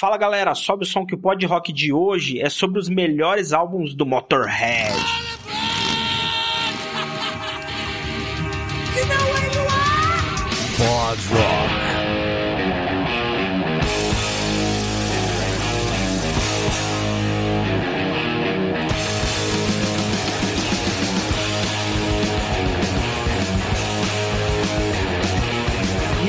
Fala galera, sobe o som que o Pod Rock de hoje é sobre os melhores álbuns do Motorhead.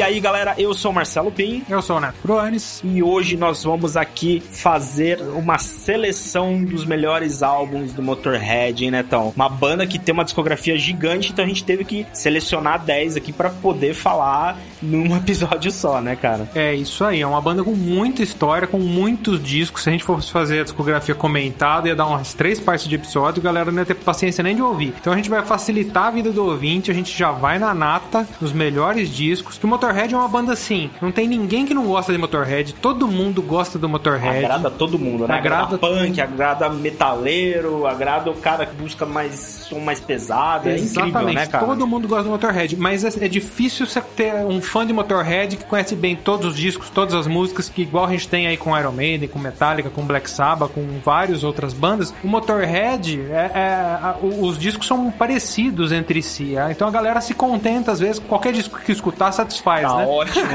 E aí galera, eu sou o Marcelo Pim Eu sou o Neto Proanes. e hoje nós vamos aqui fazer uma seleção dos melhores álbuns do Motorhead, hein, Netão? Uma banda que tem uma discografia gigante, então a gente teve que selecionar 10 aqui pra poder falar num episódio só, né, cara? É isso aí, é uma banda com muita história, com muitos discos. Se a gente fosse fazer a discografia comentada, ia dar umas três partes de episódio, a galera não ia ter paciência nem de ouvir. Então a gente vai facilitar a vida do ouvinte, a gente já vai na nata dos melhores discos. Que o Motorhead é uma banda assim, não tem ninguém que não gosta de Motorhead, todo mundo gosta do Motorhead. Agrada todo mundo, né? Agrada punk, agrada metaleiro, agrada o cara que busca mais som mais pesado. É incrível, Exatamente, né, cara? todo mundo gosta do Motorhead, mas é, é difícil você ter um fã de Motorhead que conhece bem todos os discos, todas as músicas, que igual a gente tem aí com Iron Maiden, com Metallica, com Black Sabbath, com várias outras bandas. O Motorhead, é, é, os discos são parecidos entre si, ah, então a galera se contenta, às vezes, qualquer disco que escutar satisfaz, Tá né? ótimo.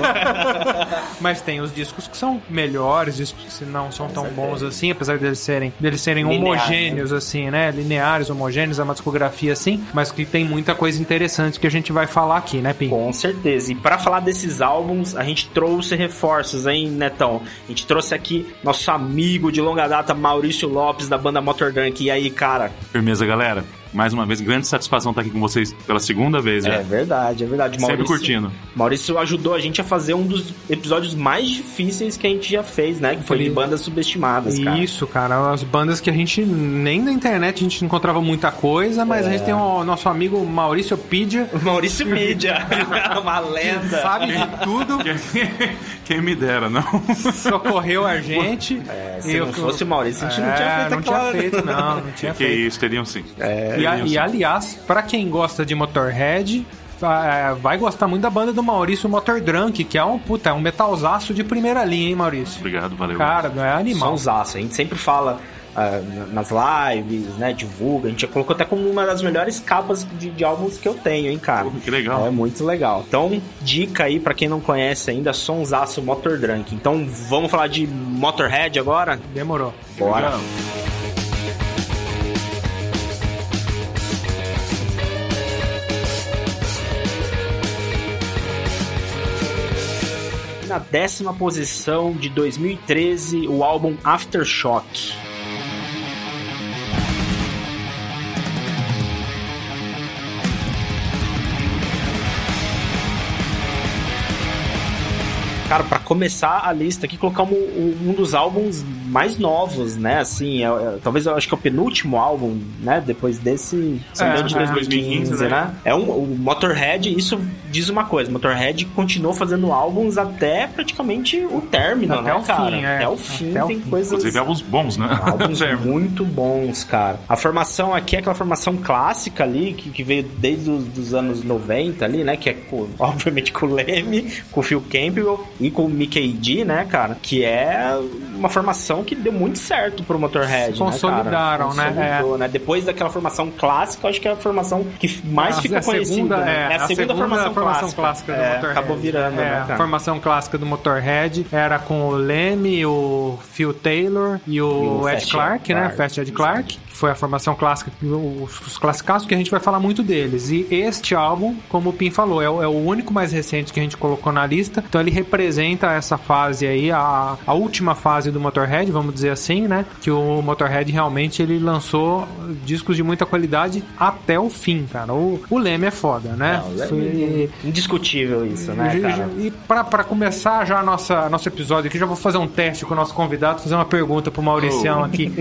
Mas tem os discos que são melhores, discos que não são tão bons assim, apesar deles serem, deles serem Lineares, homogêneos, assim, né? Lineares, homogêneos, é uma discografia assim, mas que tem muita coisa interessante que a gente vai falar aqui, né, Pim? Com certeza. E pra falar desses álbuns, a gente trouxe reforços, hein, Netão? A gente trouxe aqui nosso amigo de longa data, Maurício Lopes, da banda Motor Drunk. E aí, cara? Firmeza, galera. Mais uma vez, grande satisfação estar aqui com vocês pela segunda vez. É já. verdade, é verdade. Sempre Maurício, curtindo. Maurício ajudou a gente a fazer um dos episódios mais difíceis que a gente já fez, né? Que foi de bandas subestimadas, cara. Isso, cara, as bandas que a gente nem na internet a gente encontrava muita coisa, mas É. a gente tem o nosso amigo Maurício Pidia, Maurício Mídia, uma lenda. sabe de tudo, Quem me dera, não? socorreu a gente. É, se Eu- não fosse o Maurício, a gente não tinha É, feito não tinha aquela- feito, não, não tinha que feito. isso, teriam sim. É, E, a- e, aliás, pra quem gosta de Motorhead, é, vai gostar muito da banda do Maurício Motor Drunk, que é um puta, é um metalzaço de primeira linha, hein, Maurício? Obrigado, valeu. Cara, não é animal. Sonsaço. A gente sempre fala ah, nas lives, né? Divulga. A gente já colocou até como uma das melhores capas de, de álbuns que eu tenho, hein, cara. Porra, que legal. É muito legal. Então, dica aí pra quem não conhece ainda, Sonsaço Motor Drunk. Então, vamos falar de Motorhead agora? Demorou. Bora. Legal. Na décima posição de 2013, o álbum Aftershock. Cara, pra começar a lista aqui, colocamos um, um dos álbuns mais novos, né? Assim, é- é- talvez eu acho que é o penúltimo álbum, né? Depois desse, se É, de é, 2015, 2015, né? né? É um, o Motorhead, isso diz uma coisa, Motorhead continuou fazendo álbuns até praticamente o término, Até né, o fim, cara? é. Até o fim Até o tem fim. coisas... Inclusive álbuns bons, né? Álbuns muito bons, cara. A formação aqui é aquela formação clássica ali, que, que veio desde os dos anos 90 ali, né? Que é, com- obviamente, com o Leme, com o Phil Campbell e com o Mickey D, né, cara? Que é uma formação que deu muito certo pro Motorhead, Se consolidaram, né, cara? né? Consolidou, né? Depois daquela formação clássica, acho que é a formação que mais É, ficou a conhecida. segunda, né? é, a segunda, formação, clássica, clássica do É, Motorhead. Acabou virando, É, né, a cara? formação clássica do Motorhead era com o Leme, o Phil Taylor e o, E o Ed Fast Clark, né? Clark. Fast Ed Clark, foi a formação clássica, os, os classicaços que a gente vai falar muito deles. E este álbum, como o Pim falou, é, o- é o único mais recente que a gente colocou na lista. Então ele representa essa fase aí, a, a última fase do Motorhead, vamos dizer assim, né? Que o Motorhead realmente ele lançou discos de muita qualidade até o fim, cara. O, o Leme é foda, né? Não, é Foi- indiscutível isso, né, e- cara? E pra, pra começar já nossa, nosso episódio aqui, já vou fazer um teste com o nosso convidado, fazer uma pergunta pro Mauricião Oh. aqui.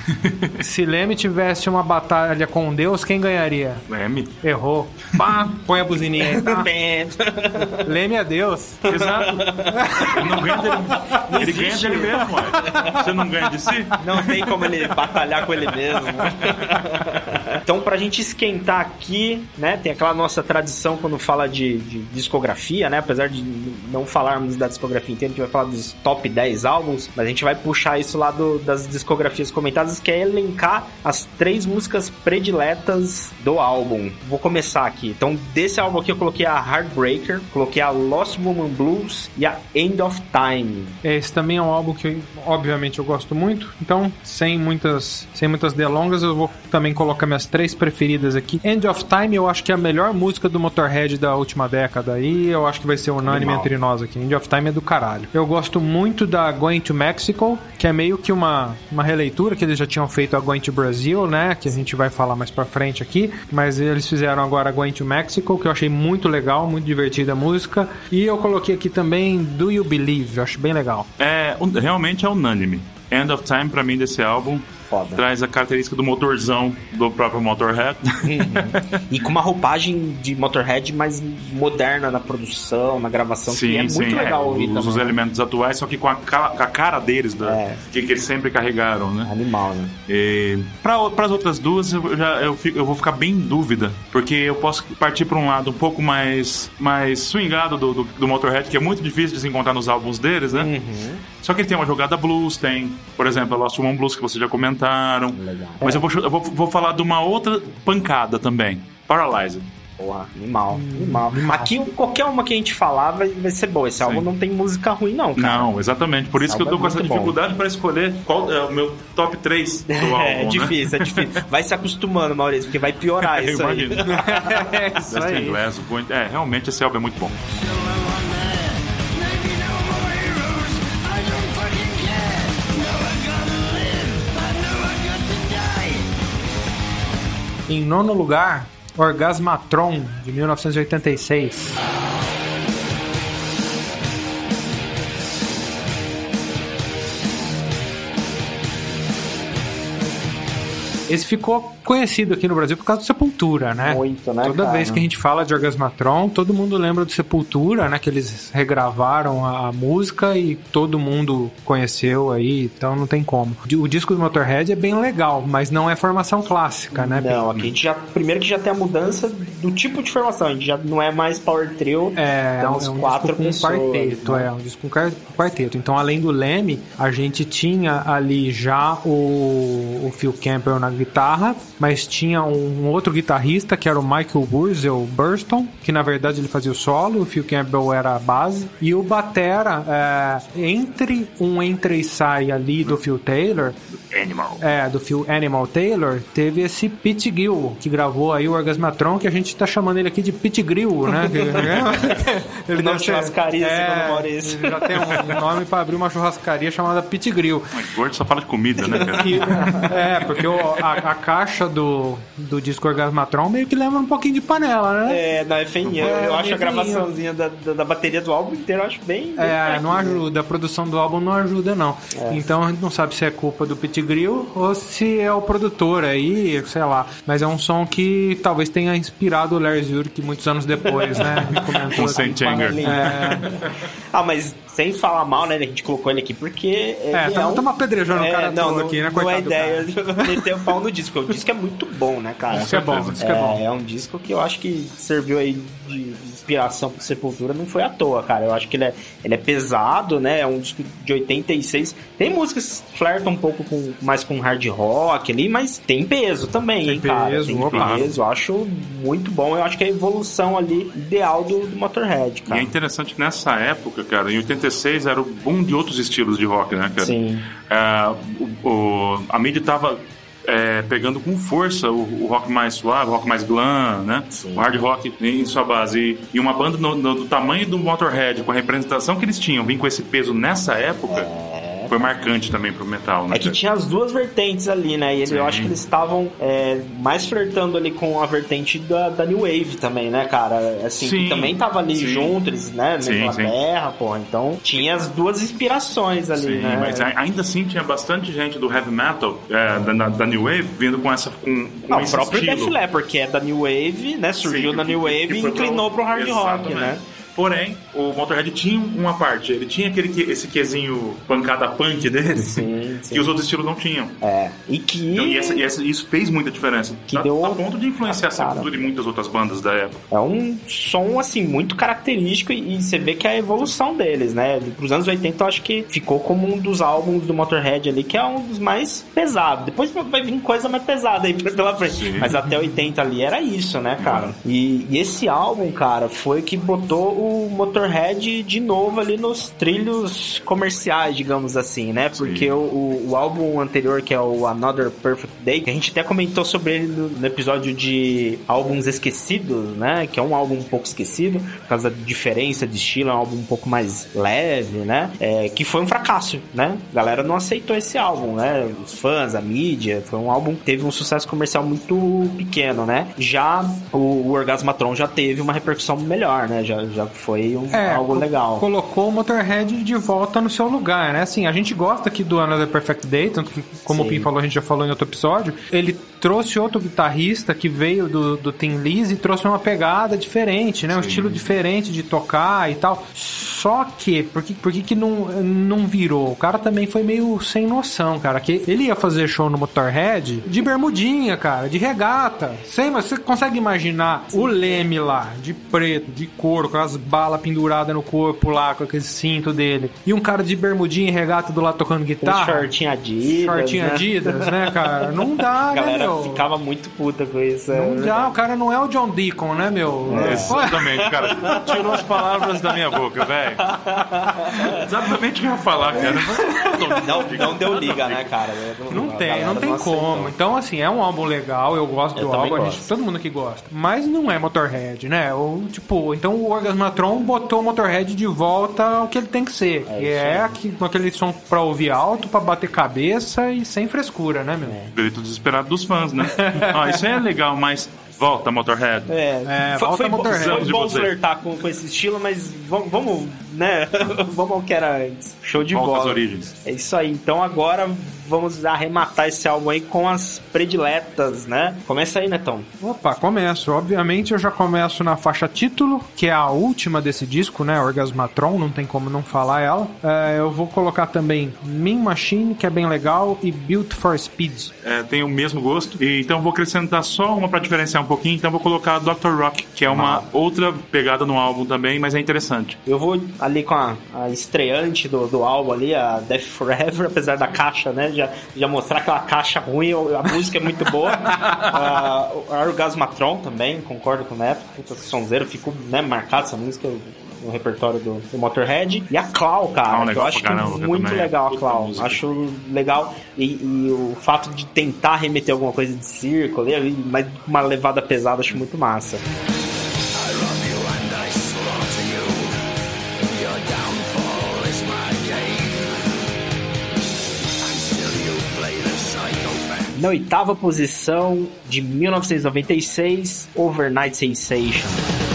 Se Leme tivesse uma batalha com Deus, quem ganharia? Leme. Errou. Pá, põe a buzininha aí. Tá? Leme é Deus. Exato. Ele não ganha dele. Ele ganha dele mesmo, ué. Você não ganha de si? Não tem como ele batalhar com ele mesmo. Então, pra gente esquentar aqui, né? Tem aquela nossa tradição quando fala de, de discografia, né? Apesar de não falarmos da discografia inteira, a gente vai falar dos top 10 álbuns, mas a gente vai puxar isso lá do- das discografias comentadas, que é elencar as três músicas prediletas do álbum. Vou começar aqui. Então, desse álbum aqui eu coloquei a Heartbreaker, coloquei a Lost Woman Blues e a End of Time. Esse também é um álbum que, obviamente, eu gosto muito. Então, sem muitas, sem muitas delongas, eu vou também colocar minhas três preferidas aqui. End of Time, eu acho que é a melhor música do Motorhead da última década. E eu acho que vai ser unânime Animal. entre nós aqui. End of Time é do caralho. Eu gosto muito da Going to Mexico, que é meio que uma, uma releitura que eles já tinham feito a Going to Brazil, né? Que a gente vai falar mais pra frente aqui. Mas eles fizeram agora a Going to Mexico, que eu achei muito legal, muito divertida a música. E eu coloquei aqui também Do You Believe, eu acho bem legal. É, realmente é unânime. End of Time, pra mim, desse álbum, Foda. traz a característica do motorzão do próprio Motorhead. E com uma roupagem de Motorhead mais moderna na produção, na gravação, que é muito legal ouvir os, os também. elementos atuais, só que com a, com a cara deles, da, É. que, que eles sempre carregaram, né? Animal, né? E para as outras duas, eu, já, eu, fico- eu vou ficar bem em dúvida, porque eu posso partir para um lado um pouco mais, mais swingado do, do, do Motorhead, que é muito difícil de se encontrar nos álbuns deles, né? Uhum. Só que ele tem uma jogada blues, tem, por exemplo, a Lost Woman Blues, que vocês já comentaram. Legal. Mas eu, vou, eu vou, vou falar de uma outra pancada também. Paralyzed. Porra, animal, animal. Aqui, qualquer uma que a gente falar vai, vai ser boa. Esse álbum não tem música ruim, não, cara. Não, exatamente. Por isso que eu tô álbum com é essa dificuldade para escolher qual é o meu top 3 do álbum. É, né? difícil, é difícil. Vai se acostumando, Maurício, porque vai piorar isso aí. é isso aí. Glass, É, realmente esse álbum é muito bom. Em nono lugar, Orgasmatron, de 1986. Esse ficou conhecido aqui no Brasil por causa do Sepultura, né? Muito, né, Toda cara? vez que a gente fala de Orgasmatron, todo mundo lembra do Sepultura, né? Que eles regravaram a, música e todo mundo conheceu aí, então não tem como. O disco do Motorhead é bem legal, mas não é formação clássica, né? Não, aqui a gente já. Primeiro que já tem a mudança do tipo de formação. A gente já não é mais Power Trio. É, tem é uns um quatro disco com pessoas, quarteto, né? é um disco com quar- quarteto. Então, além do Leme, a gente tinha ali já o, o Phil Campbell na guitarra, mas tinha um outro guitarrista que era o Michael Wurzel Burston, que na verdade ele fazia o solo, o Phil Campbell era a base, e o batera, é, entre um entra e sai ali do Phil Taylor, Animal. é, do Phil Animal Taylor, teve esse Pete Gill, que gravou aí o Orgasmatron, que a gente tá chamando ele aqui de Pete Grill, né? ele Não, churrascaria, segundo Maurício. ele já tem um nome pra abrir uma churrascaria chamada Pete Grill. Mas gordo só fala de comida, né, cara? E- é, porque o- a, a caixa do, do disco Orgasmatron meio que lembra um pouquinho de panela, né? É, não, é feinha. É, eu acho a gravaçãozinha da, da, da bateria do álbum inteiro, eu acho bem. bem É, não fraquinha. ajuda, a produção do álbum não ajuda, não. Então a gente não sabe se é culpa do Pete Grill ou se é o produtor aí, sei lá. Mas é um som que talvez tenha inspirado o Lars Ulrich muitos anos depois, né? Comentou. Saint Anger. É, Ah, mas sem falar mal, né? A gente colocou ele aqui porque. É, tamo- um- tamo apedrejando o cara não, todo aqui, né? Não é Coitado ideia de meter o pau no disco. O disco é muito bom, né, cara? Isso é bom, isso que é bom. É um disco que eu acho que serviu aí de inspiração pro Sepultura, não foi à toa, cara. Eu acho que ele é, ele é pesado, né? É um disco de 86. Tem músicas que flertam um pouco com, mais com hard rock ali, mas tem peso também, Tem hein, cara? peso, tem opa. peso. Eu acho muito bom. Eu acho que é a evolução ali ideal do, do Motorhead, E cara. é interessante que nessa época, cara, em 86 era o boom de outros estilos de rock, né, cara? Sim. É, o, o- a mídia tava é, pegando com força o, o rock mais suave, o rock mais glam, né? Sim. O hard rock em sua base. E, e uma banda no- no- do tamanho do Motorhead, com a representação que eles tinham, vir com esse peso nessa época, É, foi marcante também pro metal, né? É que tinha as duas vertentes ali, né? E ele, eu acho que eles estavam é, mais flertando ali com a vertente da, da New Wave também, né, cara? Assim, Sim. que também tava ali Sim. junto, eles, né, na Sim, Inglaterra, porra. Então tinha as duas inspirações ali, Sim, né? mas ainda assim tinha bastante gente do heavy metal, é, da, da- da New Wave, vindo com essa com, com Não, o próprio estilo. Def Leppard, que é da New Wave, né? Surgiu que- New Wave e inclinou pro hard rock, Exatamente. né? Porém, o Motorhead tinha uma parte, ele tinha aquele que- esse quesinho pancada punk dele, Sim, sim. que os outros estilos não tinham. É. E que. Então, e essa- e essa- isso fez muita diferença. Que a, deu- a ponto de influenciar essa cultura de muitas outras bandas da época. É um som, assim, muito característico e, e você vê que é a evolução deles, né? Pros anos 80, eu acho que ficou como um dos álbuns do Motorhead ali, que é um dos mais pesados. Depois vai vir coisa mais pesada aí pela frente. Sim. Mas até 80 ali era isso, né, cara? E, e esse álbum, cara, foi que botou o Motorhead de novo ali nos trilhos comerciais, digamos assim, né? Porque o, o, o álbum anterior, que é o Another Perfect Day, a gente até comentou sobre ele no, no episódio de álbuns esquecidos, né? Que é um álbum um pouco esquecido, por causa da diferença de estilo, é um álbum um pouco mais leve, né? É, que foi um fracasso, né? A galera não aceitou esse álbum, né? Os fãs, a mídia, foi um álbum que teve um sucesso comercial muito pequeno, né? Já o, o Orgasmatron já teve uma repercussão melhor, né? Já, já foi um, É, algo legal. Colocou o Motorhead de volta no seu lugar, né? Assim, a gente gosta aqui do Another Perfect Day, tanto que, como Sim. o Pim falou, a gente já falou em outro episódio. Ele trouxe outro guitarrista que veio do, do Tim Lizzy e trouxe uma pegada diferente, né? Um estilo diferente de tocar e tal. Só que, por que, por que, que não, não virou? O cara também foi meio sem noção, cara. Que ele ia fazer show no Motorhead de bermudinha, cara, de regata. Sei, mas você consegue imaginar o Leme lá, de preto, de couro, com as balas penduradas no corpo lá, com aquele cinto dele. E um cara de bermudinha e regata do lado tocando Um guitarra. shortinho Adidas, Shortinho né? Adidas, né, cara? Não dá, né, galera meu? ficava muito puta com isso. Não é dá, o cara não é o John Deacon, né, meu? É. Exatamente, cara. Tirou as palavras da minha boca, velho. Exatamente o que eu ia falar, cara. Não, não deu liga, né, cara? Não A tem, não tem como. Então, assim, é um álbum legal, eu gosto Eu do álbum, a gente, gosto. todo mundo aqui gosta. Mas não é Motorhead, né? Ou, tipo, então o Orgasmatron botou o Motorhead de volta ao que ele tem que ser. que isso é aqui, com aquele som pra ouvir alto, pra bater cabeça e sem frescura, né, meu? Grito desesperado dos fãs, né? Ah, isso aí é legal, mas volta, Motorhead. É, É, foi, volta foi, Motorhead. foi bom flertar com, com esse estilo, mas vamos, vamos né? vamos ao que era antes. Show de Volta às bola. origens. É isso aí. Então agora vamos arrematar esse álbum aí com as prediletas, né? Começa aí, Netão. Opa, começo. Obviamente eu já começo na faixa título, que é a última desse disco, né? Orgasmatron, não tem como não falar ela. É, eu vou colocar também Mean Machine, que é bem legal, e Built for Speed. É, tem o mesmo gosto. E, então vou acrescentar só uma pra diferenciar um pouquinho. Então vou colocar Dr. Rock, que é uma outra pegada no álbum também, mas é interessante. Eu vou ali com a, a estreante do, do álbum ali, a Death Forever, apesar da caixa, né? Já, já mostrar aquela caixa ruim, a música é muito boa. a Orgasmatron também, concordo com o Neto. Puta sonzeiro, ficou né, marcado essa música no repertório do, do Motorhead. E a Clau, cara, que eu acho que muito legal a Clau. Acho legal. E, e o fato de tentar remeter alguma coisa de círculo, ali, mas uma levada pesada, acho muito massa. Na oitava posição de 1996, Overnight Sensation.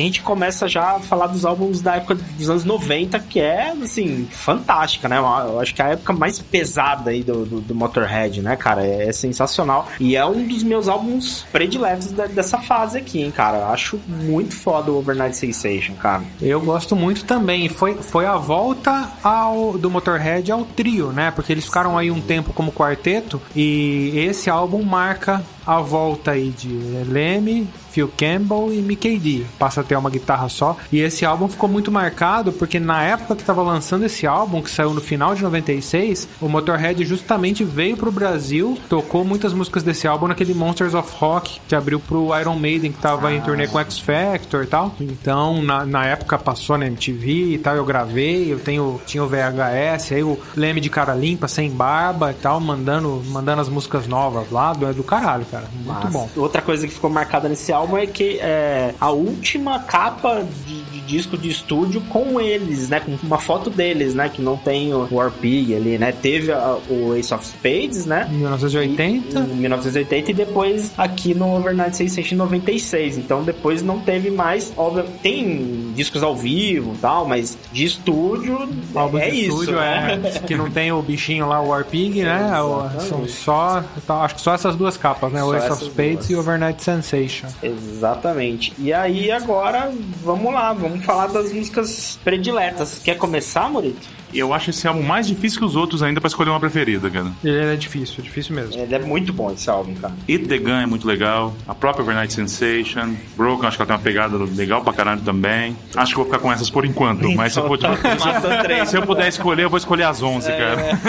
A gente começa já a falar dos álbuns da época dos anos 90, que é, assim, fantástica, né? Eu acho que é a época mais pesada aí do, do, do Motorhead, né, cara? É, é sensacional. E é um dos meus álbuns prediletos da- dessa fase aqui, hein, cara? Eu acho muito foda o Overnight Sensation, cara. Eu gosto muito também. Foi, foi a volta ao, do Motorhead ao trio, né? Porque eles ficaram aí um tempo como quarteto. E esse álbum marca a volta aí de Lemmy, Phil Campbell e Mickey D. Passa a ter uma guitarra só. E esse álbum ficou muito marcado porque na época que tava lançando esse álbum, que saiu no final de 96, o Motorhead justamente veio pro Brasil, tocou muitas músicas desse álbum naquele Monsters of Rock que abriu pro Iron Maiden, que tava em turnê com X Factor e tal. Então, na, na época passou na MTV e tal, eu gravei, eu tenho, tinha o VHS, aí o Leme de cara limpa, sem barba e tal, mandando, mandando as músicas novas lá, do, é do caralho, cara. Cara. Muito bom. Outra coisa que ficou marcada nesse álbum é que é a última capa de disco de estúdio com eles, né? Com uma foto deles, né? Que não tem o War Pig ali, né? Teve a- o Ace of Spades, né? Em 1980. Em 1980 e depois aqui no Overnight Sensation em 96. Então depois não teve mais. Óbvio, tem discos ao vivo e tal, mas de estúdio álbum é de isso. estúdio, né? é, que não tem o bichinho lá, o War Pig, né? Exatamente. São só, tá, acho que só essas duas capas, né? O Ace of Spades duas. e o Overnight Sensation. Exatamente. E aí agora vamos lá, vamos falar das músicas prediletas. Quer começar, Morito? Eu acho esse álbum mais difícil que os outros ainda pra escolher uma preferida, cara. Ele é difícil, é difícil mesmo. Ele é muito bom esse álbum, cara. It The Gun é muito legal. A própria Overnight Sensation. Broken, acho que ela tem uma pegada legal pra caralho também. Acho que eu vou ficar com essas por enquanto. Mas se eu, for, três. se eu puder escolher, eu vou escolher as 11, cara.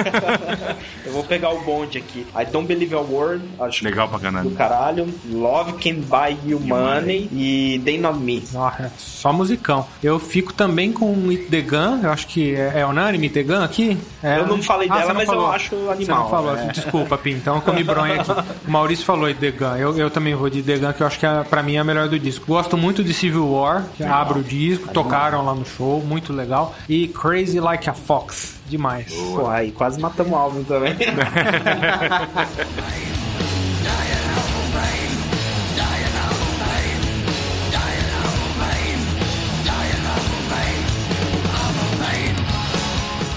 Eu vou pegar o bonde aqui. I Don't Believe a Word, acho Legal pra do caralho. caralho. Love Can Buy You Money e They Not Me. Nossa, é só musicão. Eu fico também com It The Gun, eu acho que é, é It The Gun aqui. É, Eu não falei dela, você não mas eu falou. acho Você animal, não falou, é. desculpa, Pim, então eu comi bronha aqui. O Maurício falou The Gun, eu, eu também vou de Gun, que eu acho que é, pra mim é a melhor do disco. Gosto muito de Civil War, que abre o disco, tocaram lá no show, muito legal. E Crazy Like a Fox, demais. Pô, aí quase matamos o álbum também.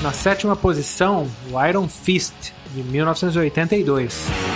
Na sétima posição, o Iron Fist, de 1982.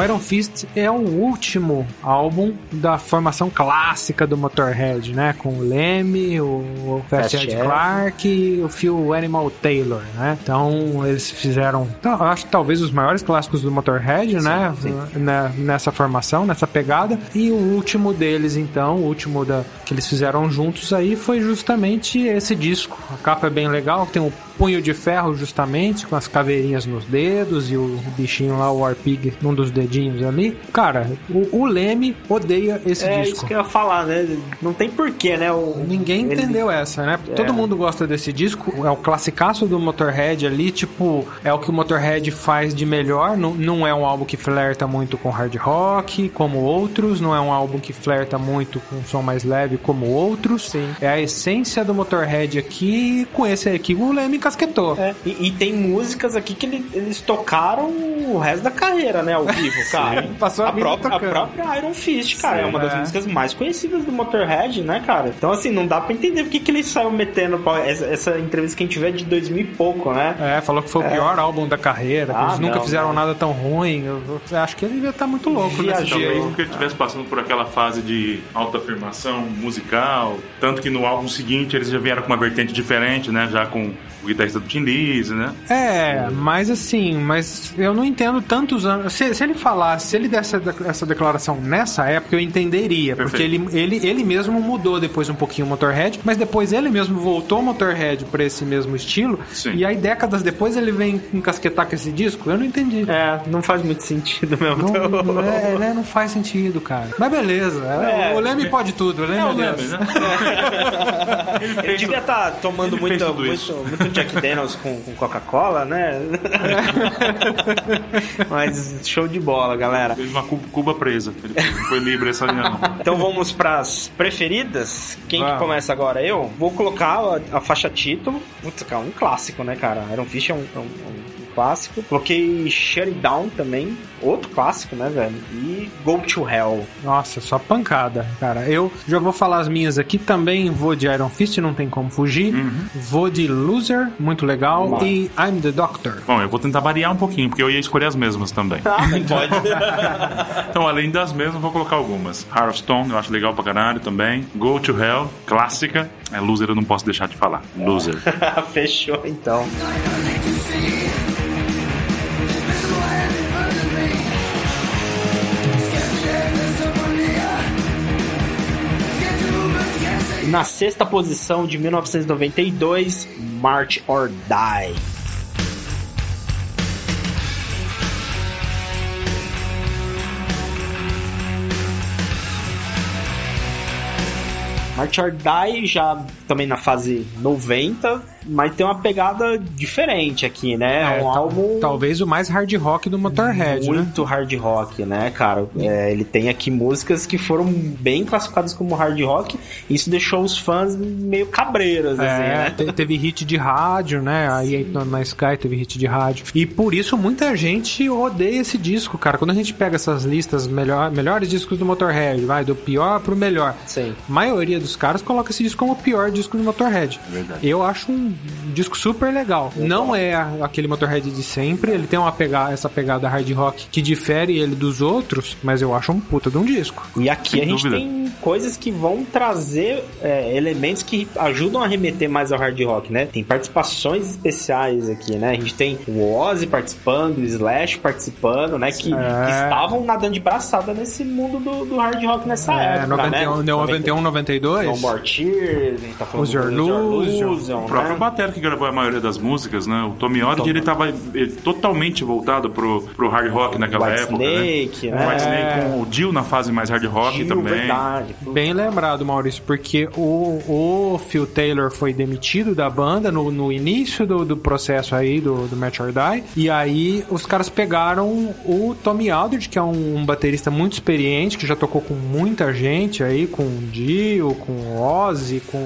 O Iron Fist é o último álbum da formação clássica do Motorhead, né? Com o Lemmy, o Fast Ed. Clarke e o Phil Animal Taylor, né? Então eles fizeram, eu acho que talvez os maiores clássicos do Motorhead, né? Né, Nessa formação, nessa pegada. E o último deles, então, o último da, que eles fizeram juntos aí foi justamente esse disco. A capa é bem legal, tem o punho de ferro justamente, com as caveirinhas nos dedos e o bichinho lá, o Warpig, num dos dedinhos ali. Cara, o, o Leme odeia esse é disco. isso que eu ia falar, né? Não tem porquê, né? O, Ninguém ele- entendeu essa, né? Todo mundo gosta desse disco, é o classicaço do Motorhead ali, tipo, é o que o Motorhead faz de melhor, não, não é um álbum que flerta muito com hard rock, como outros, não é um álbum que flerta muito com um som mais leve, como outros. Sim. É a essência do Motorhead aqui, com esse aqui o Leme casquetou. É, e, e tem músicas aqui que ele- eles tocaram o resto da carreira, né? Ao vivo, cara. Passou a vida própria, a própria Iron Fist, cara, Sim, é uma das é. músicas mais conhecidas do Motorhead, né, cara? Então, assim, não dá pra entender porque que ele saiu metendo pau. essa, essa entrevista que a gente vê é de 2000 e pouco, né? É, falou que foi o pior álbum da carreira, que Ah, eles nunca não, fizeram não. nada tão ruim. Eu, eu acho que ele devia estar muito louco nesse dia. Talvez porque ele estivesse passando por aquela fase de autoafirmação musical. Tanto que no álbum seguinte eles já vieram com uma vertente diferente, né? Já com o guitarrista do Tim Lizzy, né? É, mas assim, mas eu não entendo tantos anos. Se, se ele falasse, se ele desse essa de- essa declaração nessa época, eu entenderia. Porque ele, Perfeito. ele, ele mesmo mudou depois um pouquinho o Motorhead, mas depois ele mesmo voltou o Motorhead pra esse mesmo estilo. Sim. E aí, décadas depois, ele vem encasquetar com esse disco. Eu não entendi. É, não faz muito sentido mesmo. Não, não, é, né, não faz sentido, cara. Mas beleza. É, o Leme pode tudo, o Leme É o. Leme, né? Ele devia estar tomando ele muito, muito, isso. muito Jack Daniels com, com Coca-Cola, né? Mas show de bola, galera. Fez uma cu- cuba presa. Ele foi livre essa linha, não. Então vamos pras preferidas. Quem que começa agora? Eu? Vou colocar a, a faixa título. Putz, cara, um clássico, né, cara? Iron Fist é um, é um- um clássico. Coloquei Shut It Down também. Outro clássico, né, velho? E Go to Hell. Nossa, só pancada, cara. Eu já vou falar as minhas aqui também. Vou de Iron Fist, não tem como fugir. Vou de Loser, muito legal. E I'm the Doctor. Bom, eu vou tentar variar um pouquinho, porque eu ia escolher as mesmas também. Ah, pode. Então, além das mesmas, vou colocar algumas. Heart of Stone, eu acho legal pra caralho também. Go to Hell, clássica. É Loser, eu não posso deixar de falar. Loser. Fechou, então. Na sexta posição de 1992, March or Die. March or Die já também na fase 90, mas tem uma pegada diferente aqui, né? É, um tal- álbum Talvez o mais hard rock do Motorhead, né? muito hard rock, né, cara? É, ele tem aqui músicas que foram bem classificadas como hard rock, e isso deixou os fãs meio cabreiros, assim, É, né? te- teve hit de rádio, né? Aí na, na Sky teve hit de rádio. E por isso muita gente odeia esse disco, cara. Quando a gente pega essas listas, melhor, melhores discos do Motorhead, vai do pior pro melhor. Sim. A maioria dos caras coloca esse disco como o pior disco do Motorhead. Verdade. Eu acho um disco super legal. Não é aquele Motorhead de sempre, ele tem uma pegada, essa pegada hard rock que difere ele dos outros, mas eu acho um puta de um disco. E aqui Sem a gente dúvida. tem coisas que vão trazer é, elementos que ajudam a remeter mais ao hard rock, né? Tem participações especiais aqui, né? A gente tem o Ozzy participando, o Slash participando, né? Que, É. que estavam nadando de braçada nesse mundo do, do hard rock nessa É, época, 91, né? 91, 92. No More Tears, a gente tá falando Use Your. Illusion, O próprio né? Batera que gravou a maioria das músicas, né? O Tommy Tommy. ele tava ele, totalmente voltado pro, pro hard rock naquela White época, Snake, né? né? O White É. Snake com o Dio na fase mais hard rock também. verdade. Bem lembrado, Maurício, porque o, o Phil Taylor foi demitido da banda no, no início do, do processo aí do, do Match or Die, e aí os caras pegaram o Tommy Aldridge, que é um, um baterista muito experiente, que já tocou com muita gente aí, com o Dio, com o Ozzy, com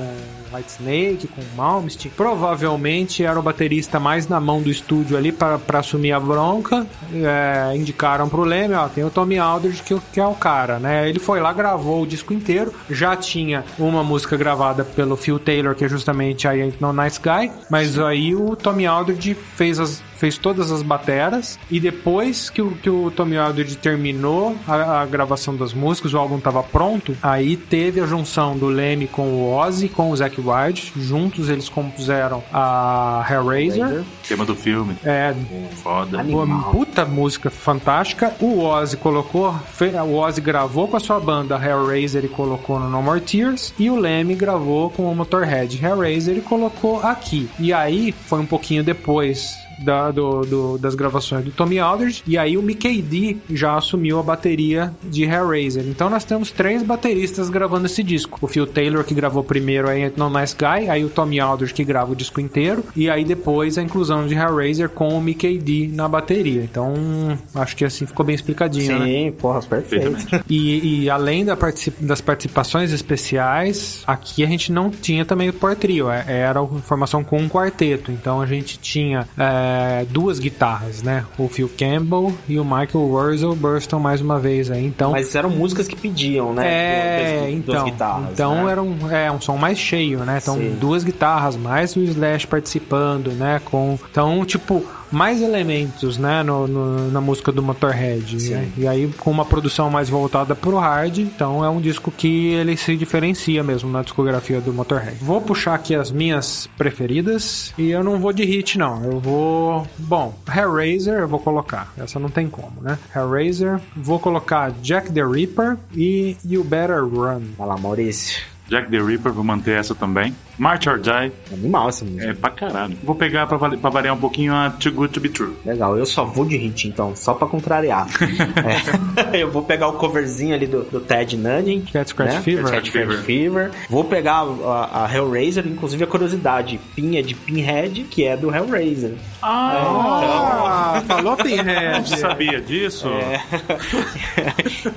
White Snake, com Malmsteen. Provavelmente era o baterista mais na mão do estúdio ali para assumir a bronca. É, indicaram pro Leme, ó, tem o Tommy Aldridge que, que é o cara, né? Ele foi lá, gravou o disco inteiro. Já tinha uma música gravada pelo Phil Taylor, que é justamente I Ain't No Nice Guy. Mas aí o Tommy Aldridge fez as fez todas as bateras e depois que o, que o Tommy Aldridge terminou a, a gravação das músicas, o álbum estava pronto, aí teve a junção do Leme com o Ozzy, com o Zac Wild, juntos eles compuseram a Hellraiser, Tema do filme. é, Foda. Animal. uma puta música fantástica. O Ozzy colocou, fe- o Ozzy gravou com a sua banda Hellraiser e colocou no No More Tears. E o Leme gravou com o Motorhead Hellraiser e colocou aqui. E aí foi um pouquinho depois. Da- do- do- das gravações do Tommy Aldridge e aí o Mickey D já assumiu a bateria de Hellraiser então nós temos três bateristas gravando esse disco o Phil Taylor que gravou primeiro aí No Nice Guy aí o Tommy Aldridge que grava o disco inteiro e aí depois a inclusão de Hellraiser com o Mickey D na bateria então acho que assim ficou bem explicadinho né? Sim, porra, perfeito. E, e além da particip- das participações especiais, aqui a gente não tinha também o Power Trio, é- era a formação com um quarteto. Então a gente tinha é, duas guitarras, né? O Phil Campbell e o Michael Wurzel Burston mais uma vez aí. Então, Mas eram músicas que pediam, né? é, Duas- duas então, guitarras, então né? era um, é, um som mais cheio, né? Então, Sim. duas guitarras, mais o Slash participando, né? Com, então, tipo, mais elementos, né? No, no- na música do Motorhead. né? E aí, com uma produção mais voltada pro hard, então é um disco que ele se diferencia mesmo na discografia do Motorhead. Vou puxar aqui as minhas preferidas e eu não vou de hit, não. Eu vou. Bom, Hellraiser eu vou colocar. Essa não tem como, né? Hellraiser, vou colocar Jack the Ripper e You Better Run. Lá, Maurício. Jack the Ripper, vou manter essa também. March or Die, Animal essa música. é pra caralho. Vou pegar pra, pra variar um pouquinho a Too Good to Be True. Legal, eu só vou de hit então, só pra contrariar. É, eu vou pegar o coverzinho ali do, do Ted Nugent. Cat Scratch né? Fever. Cat Scratch Fever. Vou pegar a, a Hellraiser, inclusive a curiosidade, Pin é de Pinhead, que é do Hellraiser. Ah, falou Não Pinhead. sabia disso? É.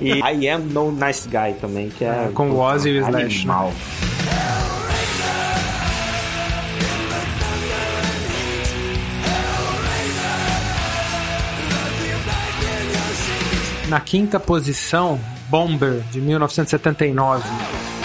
e I Am No Nice Guy também, que é... É, com o Ozzy e o Slash, né? Na quinta posição, Bomber, de 1979.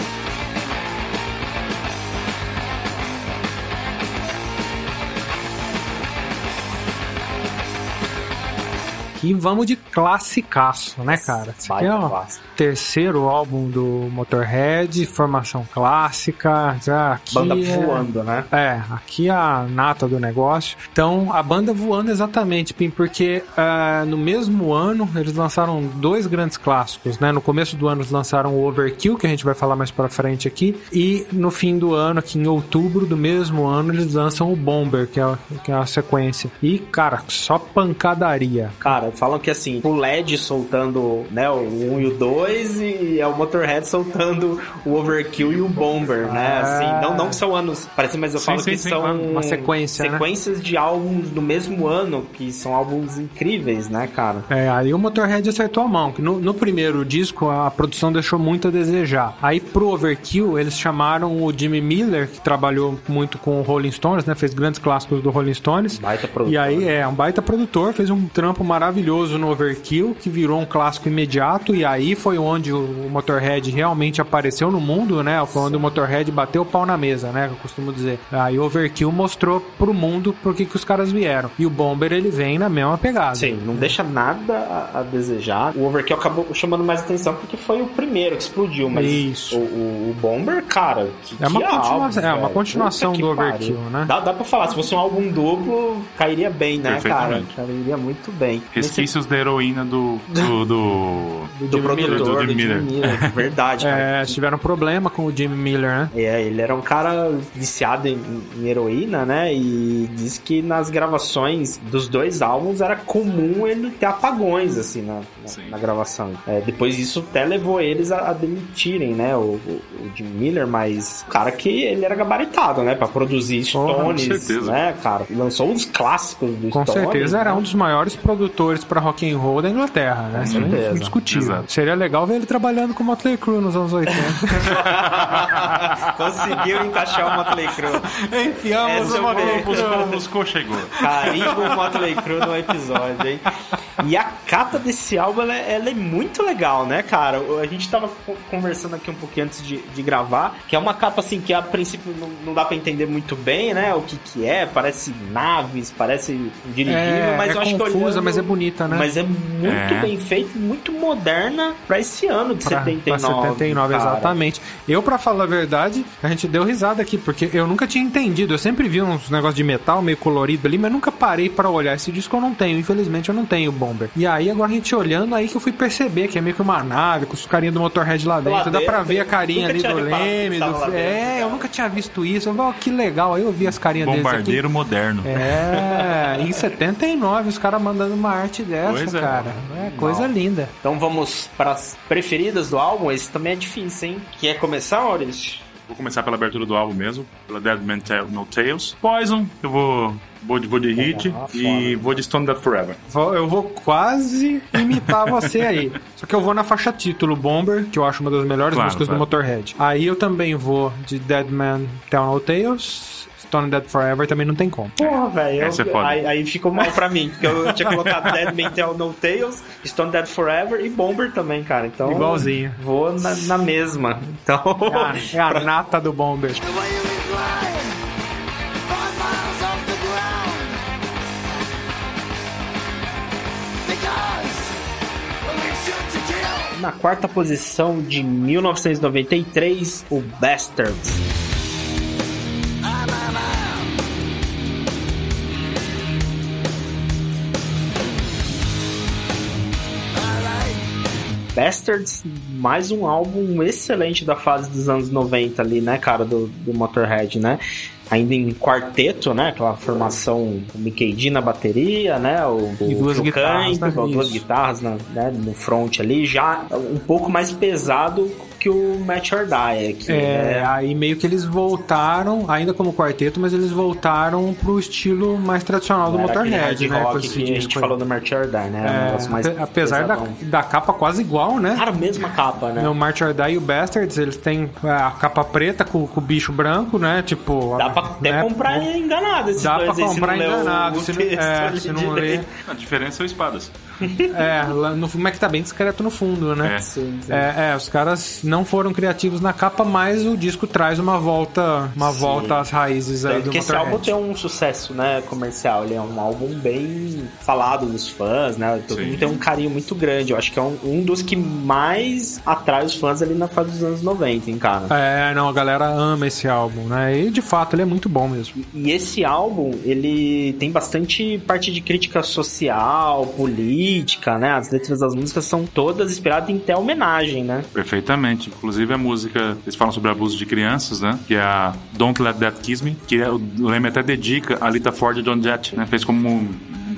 E vamos de classicaço, né, cara? Esse aqui é o terceiro álbum do Motorhead, formação clássica. Já aqui Banda é- voando, né? É, aqui é a nata do negócio. Então, a banda voando exatamente, Pim, porque ah, no mesmo ano eles lançaram dois grandes clássicos, né? No começo do ano eles lançaram o Overkill, que a gente vai falar mais pra frente aqui, e no fim do ano, aqui em outubro do mesmo ano, eles lançam o Bomber, que é, que é a sequência. E, cara, só pancadaria. Cara, Falam que assim, o LED soltando né, o 1 e o 2 e é o Motorhead soltando o Overkill e o Bomber, né? Ah. Assim, não, não que são anos parecidos, mas eu Sim, falo sim, que sim, são. Uma sequência, né? sequências de álbuns do mesmo ano, que são álbuns incríveis, né, cara? É, aí o Motorhead acertou a mão, que no, no primeiro disco a produção deixou muito a desejar. Aí pro Overkill eles chamaram o Jimmy Miller, que trabalhou muito com o Rolling Stones, né? Fez grandes clássicos do Rolling Stones. Baita produtor. E aí é um baita produtor, fez um trampo maravilhoso no Overkill, que virou um clássico imediato, e aí foi onde o Motorhead realmente apareceu no mundo, né? Foi onde o Motorhead bateu o pau na mesa, né? Que eu costumo dizer. Aí o Overkill mostrou pro mundo por que que os caras vieram. E o Bomber ele vem na mesma pegada. Sim, não deixa nada a, a desejar. O Overkill acabou chamando mais atenção porque foi o primeiro que explodiu, mas Isso. O, o- o Bomber, cara, que, É uma que continua- álbum, é uma continuação Puta do. Overkill, né? Dá, dá pra falar, se fosse um álbum duplo, cairia bem, né, cara? Cairia muito bem. Resquícios da heroína do. do. do... Nesse- do produtor, do do Jimmy Jimmy Miller. Verdade, cara. É, tiveram problema com o Jimmy Miller, né? É, ele era um cara viciado em, em heroína, né? E diz que nas gravações dos dois álbuns era comum ele ter apagões, assim, na, na, na gravação. É, depois disso até levou eles a, a demitirem, né? O, o, o Jim Miller, mas o cara que ele era gabaritado, né? Pra produzir com Stones, certeza. né, cara? Lançou os clássicos do Com Stones. certeza era né? um dos maiores produtores pra rock and roll da Inglaterra, né? Isso é indiscutível. Exato. Seria legal ver ele trabalhando com o Motley Crue nos anos 80. Conseguiu encaixar o Motley Crue. Enfiamos Essa eu vi. Buscou, buscou, chegou. Carimbo o Motley Crue no episódio, hein? E a capa desse álbum, ela, é- ela é muito legal, né, cara? A gente tava co- conversando aqui um pouquinho antes de, de gravar, que é uma capa, assim, que a princípio não, não dá pra entender muito bem, né? O que que é, parece naves, parece um dirigível, É, mas é eu acho que confusa, olhando- mas é bonita, né? Mas é muito É. bem feito, muito moderna pra esse ano de Pra- 79. Pra 79, cara. exatamente. Eu, pra falar a verdade, a gente deu risada aqui, porque eu nunca tinha entendido. Eu sempre vi uns negócios de metal meio colorido ali, mas nunca parei pra olhar. Esse disco eu não tenho, infelizmente eu não tenho o Bomber. E aí, agora a gente olhando, aí que eu fui perceber que é meio que uma nave, com os carinhas do Motorhead lá dentro. Dá pra ver a carinha nunca ali do Leme. Do... dentro, É, eu nunca tinha visto isso. Eu falei, ó, que legal. Aí eu vi as carinhas deles aqui. Bombardeiro moderno. É, em 79, os caras mandando uma arte dessa, Pois é. cara. É, coisa linda. Então vamos pras preferidas do álbum. Esse também é difícil, hein? Quer começar, Maurício? Vou começar pela abertura do álbum mesmo, pela Dead Man Tell No Tales. Poison, eu vou, vou, de- vou de hit Ah, e foda. vou de Stone Dead Forever. Eu vou quase imitar você aí. Só que eu vou na faixa título Bomber, que eu acho uma das melhores Claro, músicas claro. do Motorhead. Aí eu também vou de Dead Man Tell No Tales. Stone Dead Forever também não tem como. Porra, velho. é. Aí, aí ficou mal pra mim, porque eu tinha colocado Dead Man Tell No Tales, Stone Dead Forever e Bomber também, cara. Então. Igualzinho. Vou na, na mesma. Então. É a, é a nata do Bomber. Na quarta posição de 1993, o Bastards. Bastards, mais um álbum excelente da fase dos anos 90 ali, né, cara, do, do Motorhead, né? Ainda em quarteto, né? Aquela formação com Mickey D na bateria, né? O, E o duas Phil guitarras, né? Duas guitarras né, no front ali, já um pouco mais pesado que o Match or Die aqui, É, né? aí meio que eles voltaram, ainda como quarteto, mas eles voltaram pro estilo mais tradicional do Motorhead, né? rock que a gente disco aí. falou do March or Die, né? Um É, negócio mais ape- apesar da, da capa quase igual, né? Cara, mesma capa, né? No March or Die e o Bastards, eles têm a capa preta com, com o bicho branco, né? Tipo. Dá pra até né? comprar enganado esses Dá dois pra comprar o- enganado. o Se não, é, se não ler. A diferença são espadas. É, no filme é que tá bem discreto no fundo, né? É. Sim, sim. É, é, os caras não foram criativos na capa, mas o disco traz uma volta, uma Sim. volta às raízes aí Tanto do que esse álbum tem um sucesso, né, comercial. Ele é um álbum bem falado dos fãs, né? Todo mundo tem um carinho muito grande. Eu acho que é um, um dos que mais atrai os fãs ali na fase dos anos 90, hein, cara. É, não, a galera ama esse álbum, né? E de fato ele é muito bom mesmo. E esse álbum, ele tem bastante parte de crítica social, política, né? As letras das músicas são todas inspiradas em ter homenagem, né? Perfeitamente. Inclusive a música, eles falam sobre abuso de crianças, né? Que é a Don't Let That Kiss Me, que é, o Leme até dedica a Lita Ford e John Jett, né? Fez como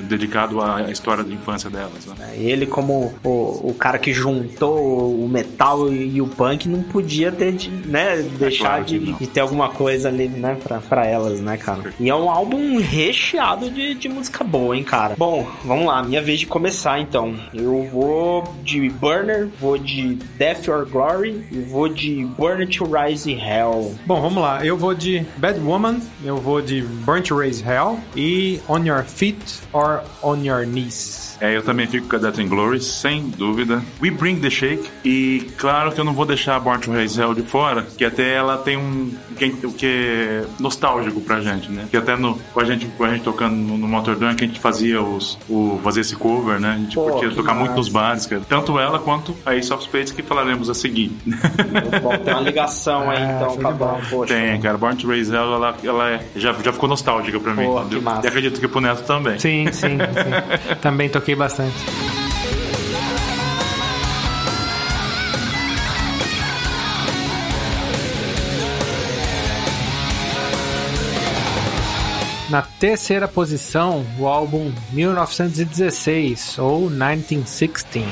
dedicado à história da infância delas. Né? Ele, como o, o cara que juntou o metal e, e o punk, não podia ter, de, né, deixar claro que de, de ter alguma coisa ali, né, pra, pra elas, né, cara? E é um álbum recheado de, de música boa, hein, cara? Bom, vamos lá, minha vez de começar, então. Eu vou de Burner, vou de Death or Glory e vou de Burn to Rise in Hell. Bom, vamos lá. Eu vou de Bad Woman, eu vou de Burn to Raise Hell e On Your Feet or On Your Knees. É, eu também fico com a Death and Glory, sem dúvida. We Bring the Shake. E claro que eu não vou deixar a Born to Raise Hell de fora, que até ela tem um. que- O que é nostálgico pra gente, né? Que até no, com, a gente, com a gente tocando no, no Motor Drum, que a gente fazia os. O, fazia esse cover, né? A gente Pô, curtia tocar muito massa. nos bares, cara. Tanto ela quanto a Ace of Spades que falaremos a seguir. Bom, tem uma ligação aí, É, então, show tá poxa. Tem, cara. Born to Raise Hell, ela, ela é- já, já ficou nostálgica pra mim. Pô, que massa. E acredito que pro Neto também. Sim, sim, sim. Também toquei bastante. Na terceira posição, o álbum 1916, ou 1916.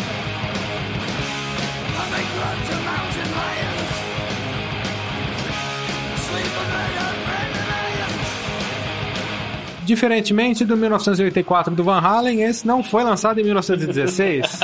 Diferentemente do 1984 do Van Halen, esse não foi lançado em 1916.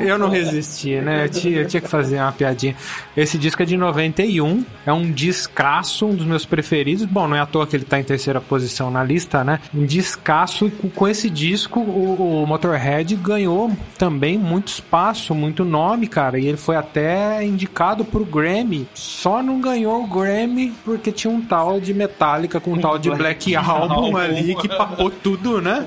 eu, eu não resisti, né? Eu tinha, eu tinha que fazer uma piadinha. Esse disco é de 91, é um descasso, um dos meus preferidos. Bom, não é à toa que ele tá em terceira posição na lista, né? Um descasso. Com- Com esse disco, o, o Motorhead ganhou também muito espaço, muito nome, cara. E ele foi até indicado pro Grammy. Só não ganhou o Grammy porque tinha um tal de Metallica com um tal de Black Album ali que papou tudo, né?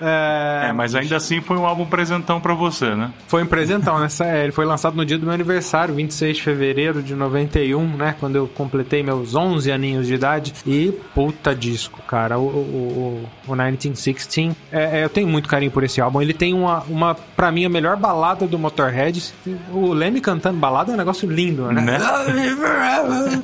É, É, mas ainda assim foi um álbum presentão pra você, né? foi um presentão, nessa é, Ele foi lançado no dia do meu aniversário, 26 de fevereiro de 91, né? Quando eu completei meus 11 aninhos de idade. E puta disco, cara. O, o, o, o 1916. É, é, eu tenho muito carinho por esse álbum. Ele tem uma, uma, pra mim, a melhor balada do Motorhead. O Leme cantando balada é um negócio lindo, né? Né? Forever.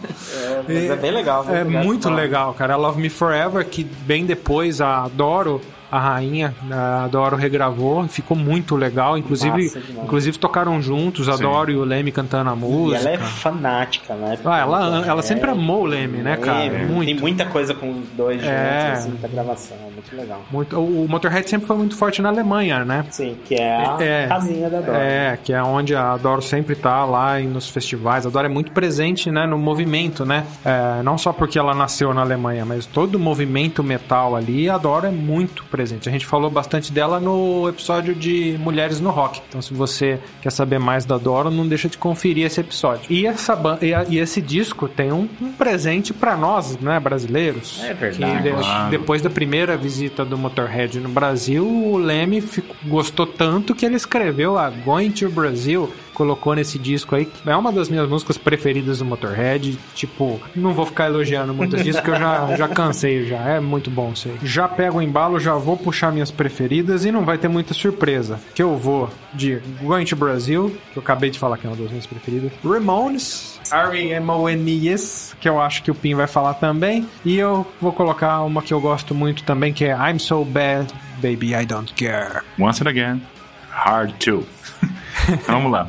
Mas é bem legal. É bem muito falar. legal, cara. Love Me Forever, que bem depois a Adoro, a rainha, a Adoro regravou, ficou muito legal. Inclusive, inclusive tocaram juntos, a Adoro e o Leme cantando a E música. ela é fanática, né? Ah, ela, ela É, sempre amou o Leme, né, cara? Leme, Tem Muito. muita coisa com os dois É. juntos, assim, muita gravação. É muito legal. muito. O Motorhead sempre foi muito forte na Alemanha, né? Sim, que é a É. casinha da Dora. É, que é onde a Adoro sempre tá lá e nos festivais. A Adoro é muito presente, né, no movimento, né? É, não só porque ela nasceu na Alemanha, mas todo o movimento metal ali, a Adoro é muito presente. A gente falou bastante dela no episódio de Mulheres no Rock. Então, se você quer saber mais da Adoro, não deixa de conferir esse episódio. E essa e, a- e esse disco tem um, um presente pra nós, né, brasileiros. É verdade. De- Claro. depois da primeira visita do Motorhead no Brasil, o Leme ficou- gostou tanto que ele escreveu a Going to Brazil, colocou nesse disco aí, que é uma das minhas músicas preferidas do Motorhead. Tipo, não vou ficar elogiando muitos discos, que eu já, já cansei já. É muito bom isso aí. Já pego o embalo, já vou puxar minhas preferidas e não vai ter muita surpresa. Que eu vou de Going to Brazil, que eu acabei de falar que é uma das minhas preferidas. Ramones, R-E-M-O-N-E-S, que eu acho que o Pim vai falar também. E eu vou colocar uma que eu gosto muito também, que é I'm So Bad, Baby I Don't Care. Once again, hard to. Vamos lá.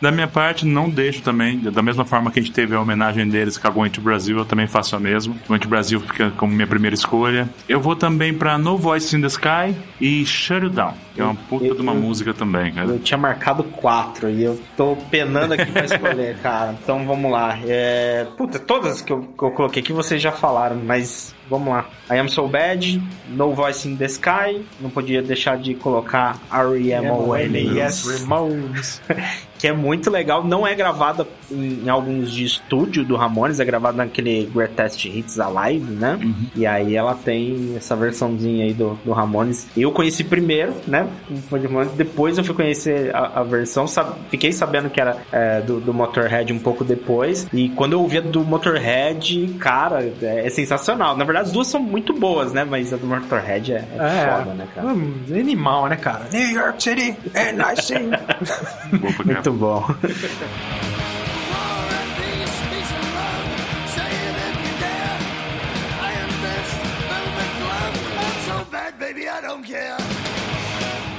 Da minha parte, não deixo também, da mesma forma que a gente teve a homenagem deles com a Going to Brasil, eu também faço a mesma. Going to Brasil fica como minha primeira escolha. Eu vou também pra No Voice in the Sky e Shut It Down, que é uma puta de uma música também, cara. Eu tinha marcado quatro e eu tô penando aqui pra escolher, cara. Então vamos lá. É... Puta, todas que eu, que eu coloquei aqui vocês já falaram, mas vamos lá. I Am So Bad, No Voice in the Sky, não podia deixar de colocar R.E.M.O.N.E.S. Ramones. que é muito legal. Não é gravada em, em alguns de estúdio do Ramones, é gravada naquele Greatest Hits Alive, né? E aí ela tem essa versãozinha aí do, do Ramones. Eu conheci primeiro, né? Depois eu fui conhecer a, a versão, fiquei sabendo que era é, do, do Motorhead um pouco depois. E quando eu ouvia do Motorhead, cara, é, é sensacional. Na verdade, as duas são muito boas, né? Mas a do Motorhead é, é foda, né, cara? Hum, Animal, né, cara? New York City, and I sing. Muito bom.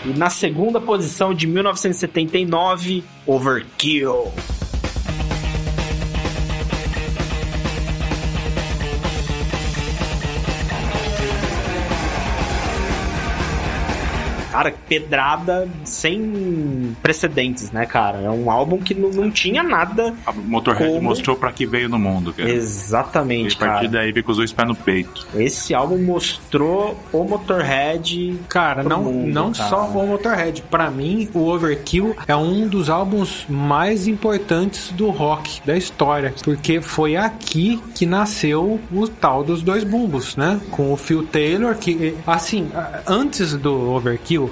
E na segunda posição de 1979, Overkill. Cara, pedrada sem precedentes, né, cara? É um álbum que não, não tinha nada. A Motorhead Como? mostrou pra que veio no mundo, cara. E Exatamente, a partir cara. daí veio com os dois pés no peito. Esse álbum mostrou o Motorhead. Cara, pro não, mundo, não cara. só o Motorhead. Pra mim, o Overkill é um dos álbuns mais importantes do rock da história, porque foi aqui que nasceu o tal dos dois bumbos, né? Com o Phil Taylor, que assim, antes do Overkill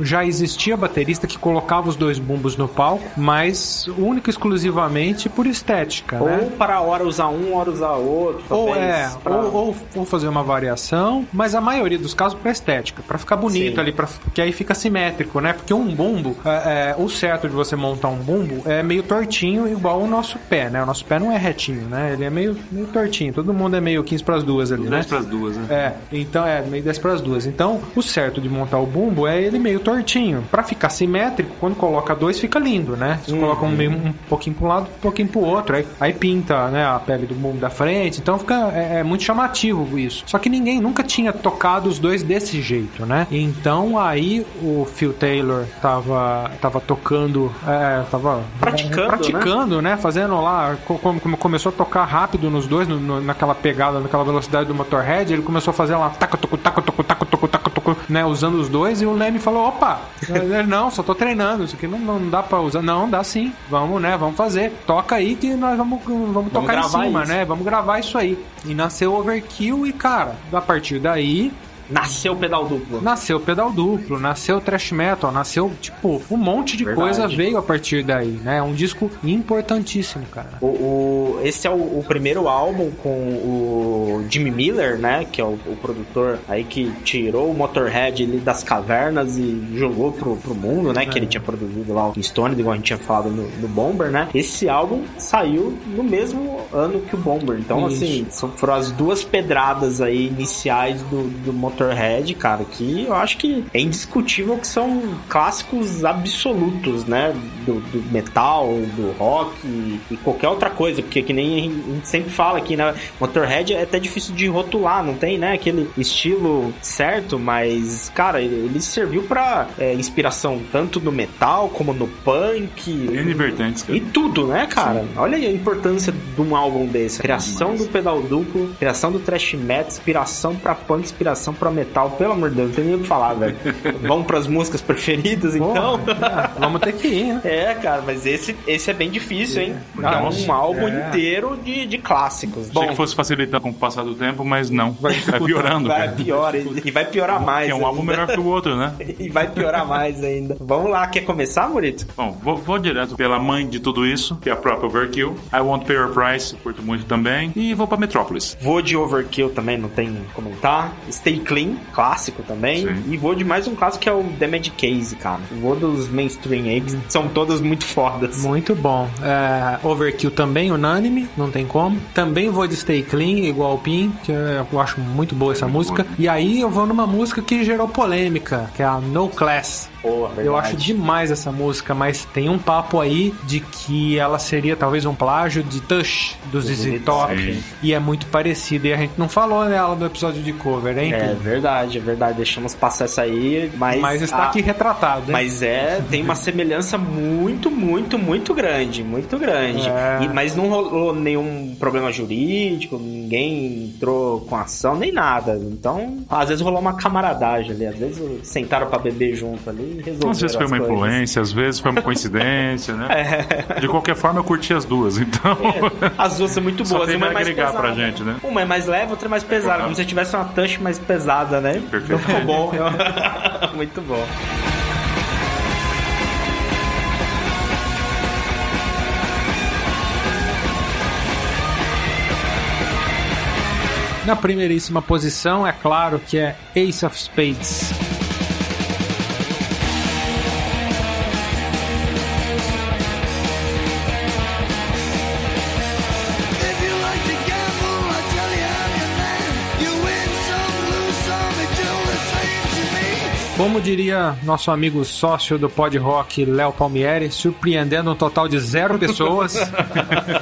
já existia baterista que colocava os dois bumbos no palco, mas único e exclusivamente por estética, né? Ou para a hora usar um, hora usar outro. Ou talvez, é, pra- ou, ou, ou fazer uma variação, mas a maioria dos casos pra estética, pra ficar bonito Sim. ali, pra, porque aí fica simétrico, né? Porque um bumbo, é, é, o certo de você montar um bumbo é meio tortinho, igual o nosso pé, né? O nosso pé não é retinho, né? Ele é meio, meio tortinho. Todo mundo é meio 15 pras duas ali, Os né? dois pras duas, né? É, então é meio 10 para as duas. Então, o certo de montar o bumbo é ele meio tortinho. Pra ficar simétrico, quando coloca dois, fica lindo, né? Você coloca um meio um pouquinho pro lado, um pouquinho pro outro. Aí, aí pinta, né, a pele do bumbo da frente. Então fica é, é muito chamativo isso. Só que ninguém nunca tinha tocado os dois desse jeito, né? Então aí o Phil Taylor tava, tava tocando, é, tava Praticando, é, praticando, né? Fazendo lá, co- como como começou a tocar rápido nos dois, no- no- naquela pegada, naquela velocidade do Motorhead, ele começou a fazer lá taco, toco, taco, toco, taco, toco, taco, né? Usando os dois, e o Leme falou: opa, não, só tô treinando, isso aqui não, não dá pra usar. Não, dá sim, vamos, né? Vamos fazer. Toca aí que nós vamos, vamos, tocar em cima, isso. né? Vamos gravar isso aí. E nasceu o Overkill, e cara, a partir daí Nasceu pedal duplo. Nasceu pedal duplo, nasceu thrash metal, nasceu, tipo, um monte de Verdade. coisa veio a partir daí, né? É um disco importantíssimo, cara. O, o- esse é o, o primeiro álbum com o Jimmy Miller, né? Que é o, o produtor aí que tirou o Motorhead ali das cavernas e jogou pro, pro mundo, né? Que ele tinha produzido lá o Stone, igual a gente tinha falado no, no Bomber, né? Esse álbum saiu no mesmo ano que o Bomber. Então, Isso. assim, foram as duas pedradas aí iniciais do, do Motorhead, cara, que eu acho que é indiscutível que são clássicos absolutos, né? Do, do metal, do rock e, e qualquer outra coisa, porque que nem a gente sempre fala aqui, né? Motorhead é até difícil de rotular, não tem, né? Aquele estilo certo, mas, cara, ele, ele serviu pra é, inspiração tanto no metal como no punk. N vertentes, cara. E tudo, né, cara? Olha aí a importância de um álbum desse. Criação Demais. do pedal duplo, criação do thrash metal, inspiração pra punk, inspiração pra metal. Pelo amor de Deus, não tem nem o que falar, velho. Vamos pras músicas preferidas, então? É, vamos ter que ir, né? É, cara, mas esse, esse é bem difícil, hein? Porque é Nossa, um álbum é. inteiro de, de clássicos. Achei que fosse facilitar com o passar do tempo, mas não. Vai, dificultar. piorando, vai cara. pior e vai piorar mais. É um álbum ainda. melhor que o outro, né? E vai piorar mais ainda. Vamos lá, quer começar, Murito? Bom, vou, vou direto pela mãe de tudo isso, que é a própria Overkill. I Want Pay Your Price, curto muito também. E vou pra Metrópolis. Vou de Overkill também, não tem comentar. Stay Clean, clássico também. Sim. E vou de mais um clássico que é o The Mad Case, cara. Vou dos mainstream aí, que são todas muito fodas. Muito bom. É, Overkill também, unânime, não tem como. Também vou de Stay Clean, igual o Pin, que eu acho muito boa essa música. E aí eu vou numa música que gerou polêmica, que é a No Class. Eu acho demais essa música, mas tem um papo aí de que ela seria talvez um plágio de Tush do ZZ ZZ Top. Top. E é muito parecida. E a gente não falou nela no episódio de cover, hein? É verdade, é verdade. Deixamos passar essa aí, mas. Mas está a- aqui retratado, hein? Mas é, tem uma semelhança muito, muito, muito grande, muito grande. É. E- mas não rolou nenhum problema jurídico, ninguém entrou com ação, nem nada. Então, às vezes rolou uma camaradagem ali, às vezes sentaram pra beber junto ali resolveram Às vezes foi uma coisas. influência, às vezes foi uma coincidência, né? De qualquer forma, eu curti as duas, então. É, as duas são muito Só boas. tem Uma é a mais agregar pesada. pra gente, né? Uma é mais leve, outra é mais pesada. Como se tivesse uma touch mais pesada, né? Perfeito. Então ficou bom. muito bom. Na primeiríssima posição, é claro que é Ace of Spades. Como diria nosso amigo sócio do Pod Rock, Léo Palmieri, surpreendendo um total de zero pessoas.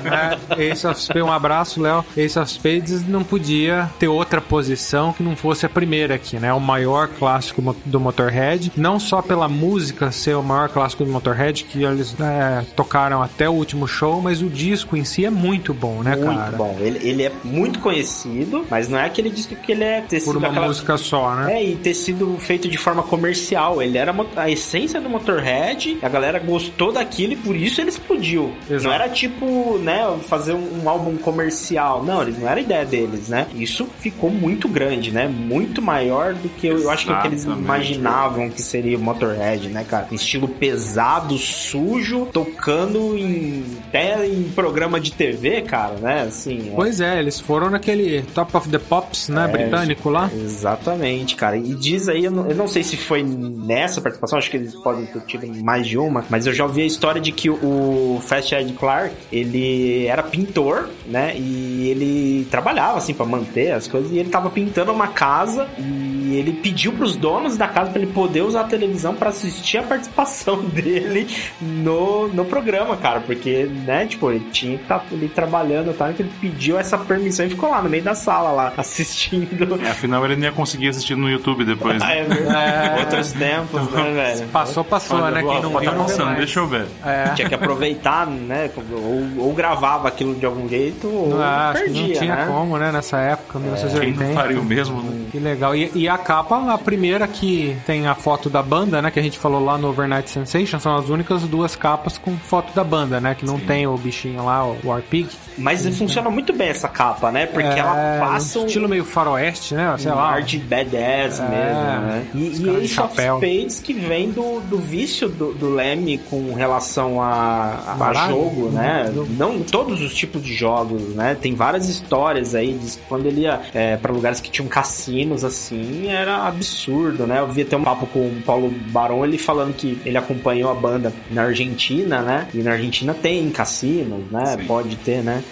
né? Ace of Spades, um abraço, Léo. Ace of Spades não podia ter outra posição que não fosse a primeira aqui, né? O maior clássico do Motorhead. Não só pela música ser o maior clássico do Motorhead, que eles é, tocaram até o último show, mas o disco em si é muito bom, né, Muito cara? bom. Ele, ele é muito conhecido, mas não é aquele disco que ele é ter Por sido uma aquela- música só, né? É, e ter sido feito de forma comercial. Ele era a essência do Motorhead, a galera gostou daquilo e por isso ele explodiu. Exato. Não era tipo, né, fazer um, um álbum comercial. Não, eles não era ideia deles, né? Isso ficou muito grande, né? Muito maior do que eu, eu acho que, o que eles imaginavam que seria o Motorhead, né, cara? Estilo pesado, sujo, tocando em até em programa de TV, cara, né? Assim, é- Pois é, eles foram naquele Top of the Pops, né, É, britânico lá. Exatamente, cara. E diz aí, eu não, eu não sei se foi nessa participação, acho que eles podem ter tido mais de uma, mas eu já ouvi a história de que o Fast Ed Clark, ele era pintor, né? E ele trabalhava, assim, pra manter as coisas, e ele tava pintando uma casa e ele pediu pros donos da casa pra ele poder usar a televisão pra assistir a participação dele no, no programa, cara, porque, né, tipo, ele tinha que estar ali trabalhando, tá? Então ele pediu essa permissão e ficou lá no meio da sala, lá, assistindo. É, afinal, ele nem ia conseguir assistir no YouTube depois. Né? é verdade. Outros tempos, né, velho? Passou, passou, Olha, né? Quem não tá viu, vê passando, deixa eu ver. É. Tinha que aproveitar, né? Ou, ou gravava aquilo de algum jeito, ou Ah, acho que perdia, não tinha né? como, né? Nessa época, Quem não 1980. faria o mesmo, né? Que legal. E, e a capa, a primeira que tem a foto da banda, né? Que a gente falou lá no Overnight Sensation, são as únicas duas capas com foto da banda, né? Que não tem o bichinho lá, o Warpig. Mas funciona muito bem essa capa, né? Porque É, ela passa um estilo meio faroeste, né? Sei um lá. ar de badass É, mesmo, né? E, e Ace of. Spades que vem do, do vício do, do Leme com relação a, a Baralho? jogo, né? Jogo. Não todos os tipos de jogos, né? Tem várias histórias aí de quando ele ia é, para lugares que tinham cassinos, assim, era absurdo, né? Eu vi até um papo com o Paulo Barão, ele falando que ele acompanhou a banda na Argentina, né? E na Argentina tem cassinos, né? Sim. Pode ter, né?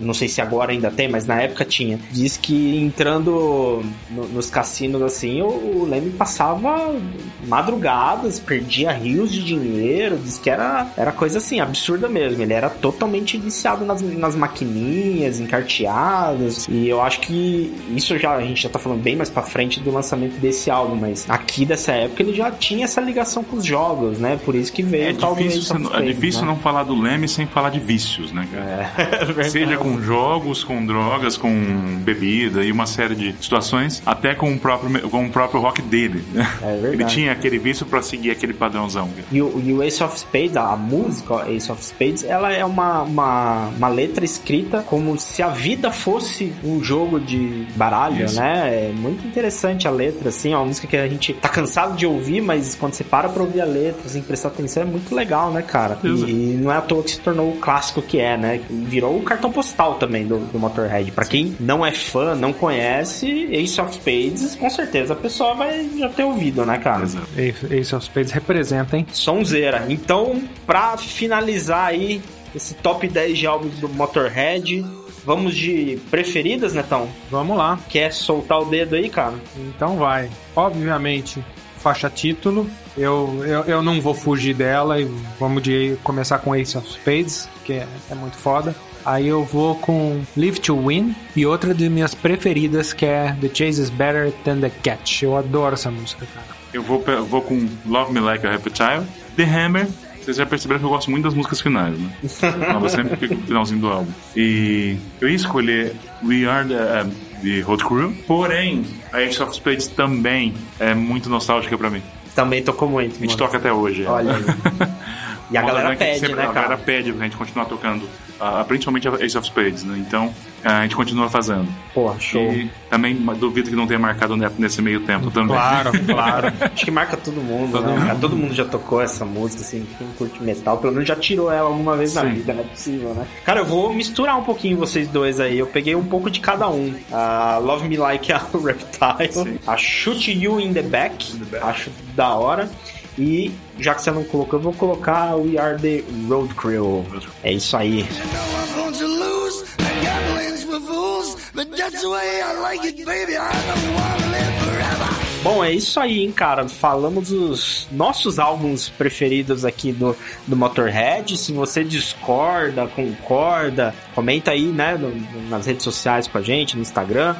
Não sei se agora ainda tem, mas na época tinha. Diz que entrando no- nos cassinos assim, o, o Leme passava madrugadas, perdia rios de dinheiro. Diz que era, era coisa assim, absurda mesmo. Ele era totalmente viciado nas, nas maquininhas, encarteadas. E eu acho que isso já a gente já tá falando bem mais pra frente do lançamento desse álbum, mas aqui dessa época ele já tinha essa ligação com os jogos, né? Por isso que veio É do difícil, é difícil né? não falar do Leme sem falar de vícios, né, cara? É, verdade. Seja com jogos, com drogas, com bebida e uma série de situações, até com o próprio, com o próprio rock dele. né? É verdade. Ele tinha aquele vício pra seguir aquele padrãozão. E o, e o Ace of Spades, a música Ace of Spades, ela é uma, uma, uma letra escrita como se a vida fosse um jogo de baralho, Isso. né? É muito interessante a letra, assim, é uma música que a gente tá cansado de ouvir, mas quando você para pra ouvir a letra, sem prestar atenção, é muito legal, né, cara? E, e não é à toa que se tornou o clássico que é, né? Virou o cartão postal também do, do Motorhead. Pra quem não é fã, não conhece, Ace of Spades, com certeza a pessoa vai já ter ouvido, né, cara? Ace Ace of Spades representa, hein? Sonzeira. Então, pra finalizar aí esse top 10 de álbuns do Motorhead, vamos de preferidas, Netão? Vamos lá. Quer soltar o dedo aí, cara? Então vai. Obviamente, faixa título. Eu, eu, eu não vou fugir dela e vamos de começar com Ace of Spades, que é, é muito foda. Aí eu vou com Live to Win e outra de minhas preferidas que é The Chase is Better Than the Catch. Eu adoro essa música, cara. Eu vou, eu vou com Love Me Like a Reptile, The Hammer. Vocês já perceberam que eu gosto muito das músicas finais, né? Mas eu sempre fico no finalzinho do álbum. E eu ia escolher We Are the, um, the Road Crew, porém, a Ace of Spades também é muito nostálgica pra mim. Também tocou muito. A gente mano. toca até hoje. ela. Olha aí. E a galera pede, sempre- né, A galera cara? pede pra gente continuar tocando, ah, principalmente a Ace of Spades, né? Então, a gente continua fazendo. Porra, show. E também duvido que não tenha marcado o Neto nesse meio tempo também. Claro, claro. Acho que marca todo mundo, né? cara? Todo mundo já tocou essa música, assim, quem curte metal, pelo menos já tirou ela alguma vez na Sim. vida, não é possível, né? Cara, eu vou misturar um pouquinho vocês dois aí. Eu peguei um pouco de cada um. A Love Me Like a Reptile, Sim. a Shoot You in the Back, the Back. acho da hora. E já que você não colocou, eu vou colocar We Are the Road Crew. É isso aí. That's the way I like it, baby. I don't want to live forever. Bom, é isso aí, hein, cara. Falamos dos nossos álbuns preferidos aqui do, do Motorhead. Se você discorda, concorda, comenta aí, né, no- nas redes sociais com a gente, no Instagram.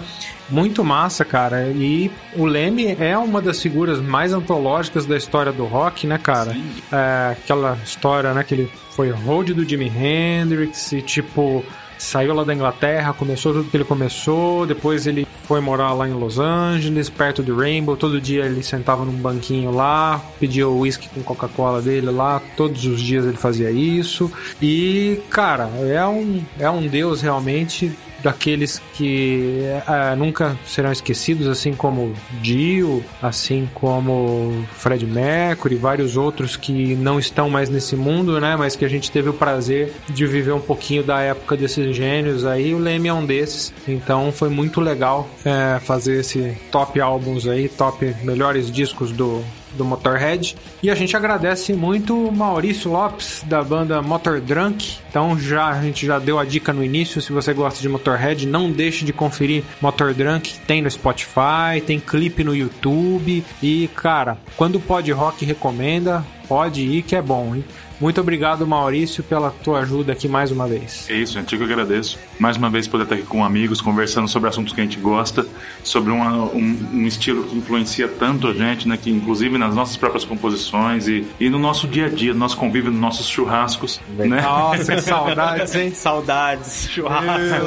Muito massa, cara. E o Leme é uma das figuras mais antológicas da história do rock, né, cara? É, aquela história, né, que ele foi road do Jimi Hendrix e, tipo, saiu lá da Inglaterra, começou tudo que ele começou, depois ele foi morar lá em Los Angeles, perto de Rainbow, todo dia ele sentava num banquinho lá, pedia o whisky com Coca-Cola dele lá, todos os dias ele fazia isso. E, cara, é um, é um deus realmente daqueles que eh, nunca serão esquecidos, assim como Dio, assim como Fred Mercury, vários outros que não estão mais nesse mundo, né? Mas que a gente teve o prazer de viver um pouquinho da época desses gênios aí. O Leme é um desses, então foi muito legal eh, fazer esse top álbuns aí, top melhores discos do do Motorhead. E a gente agradece muito o Maurício Lopes, da banda Motor Drunk. Então já a gente já deu a dica no início, se você gosta de Motorhead, não deixe de conferir Motor Drunk, tem no Spotify, tem clipe no YouTube. E, cara, quando pode rock recomenda, pode ir que é bom, hein? Muito obrigado, Maurício, pela tua ajuda aqui mais uma vez. É isso, gente. Eu que agradeço. Mais uma vez poder estar aqui com amigos, conversando sobre assuntos que a gente gosta, sobre uma- um, um estilo que influencia tanto a gente, né? Que inclusive nas nossas próprias composições e, e no nosso dia a dia, no nosso convívio, nos nossos churrascos, né? Nossa, que saudades, hein? Saudades, churrasco.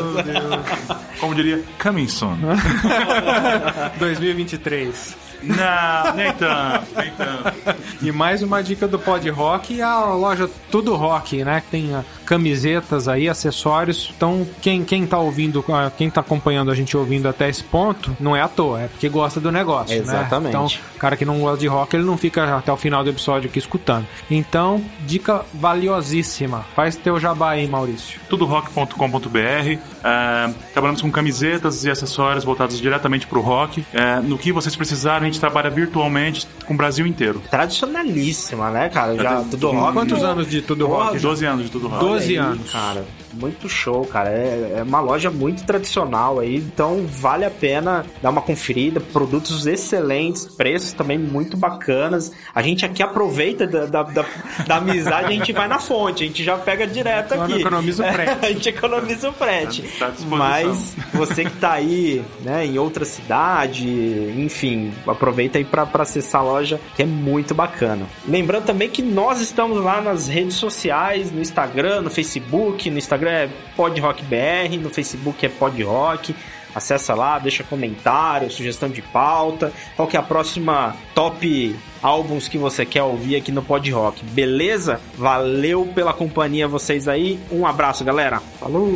Como diria, coming soon. 2023. Não, nem tanto, nem tanto. E mais uma dica do Pod Rock e a loja Tudo Rock, né? Que tem ah, camisetas aí, acessórios. Então, quem, quem tá ouvindo, ah, quem tá acompanhando a gente ouvindo até esse ponto, não é à toa, é porque gosta do negócio, Exatamente. né? Então, o cara que não gosta de rock, ele não fica até o final do episódio aqui escutando. Então, dica valiosíssima. Faz teu jabá aí, Maurício. tudorock.com.br. É, trabalhamos com camisetas e acessórios voltados diretamente para o rock. É, no que vocês precisarem, gente trabalha virtualmente com o Brasil inteiro. Tradicionalíssima, né, cara? Já tudo rock. Quantos anos de Tudo Rock? já? 12 anos de tudo rock. 12 Olha aí, anos. cara. Muito show, cara. É, é uma loja muito tradicional aí, então vale a pena dar uma conferida. Produtos excelentes, preços também muito bacanas. A gente aqui aproveita da, da, da, da amizade, a gente vai na fonte, a gente já pega direto aqui. economiza o frete. a gente economiza o frete. Tá. Mas você que tá aí, né, em outra cidade, enfim, aproveita aí pra, pra acessar a loja, que é muito bacana. Lembrando também que nós estamos lá nas redes sociais, no Instagram, no Facebook, no Instagram é PodRockBR, no Facebook é PodRock. Acessa lá, deixa comentário, sugestão de pauta, qual que é a próxima top álbuns que você quer ouvir aqui no Pod Rock, beleza? Valeu pela companhia vocês aí, um abraço galera, falou!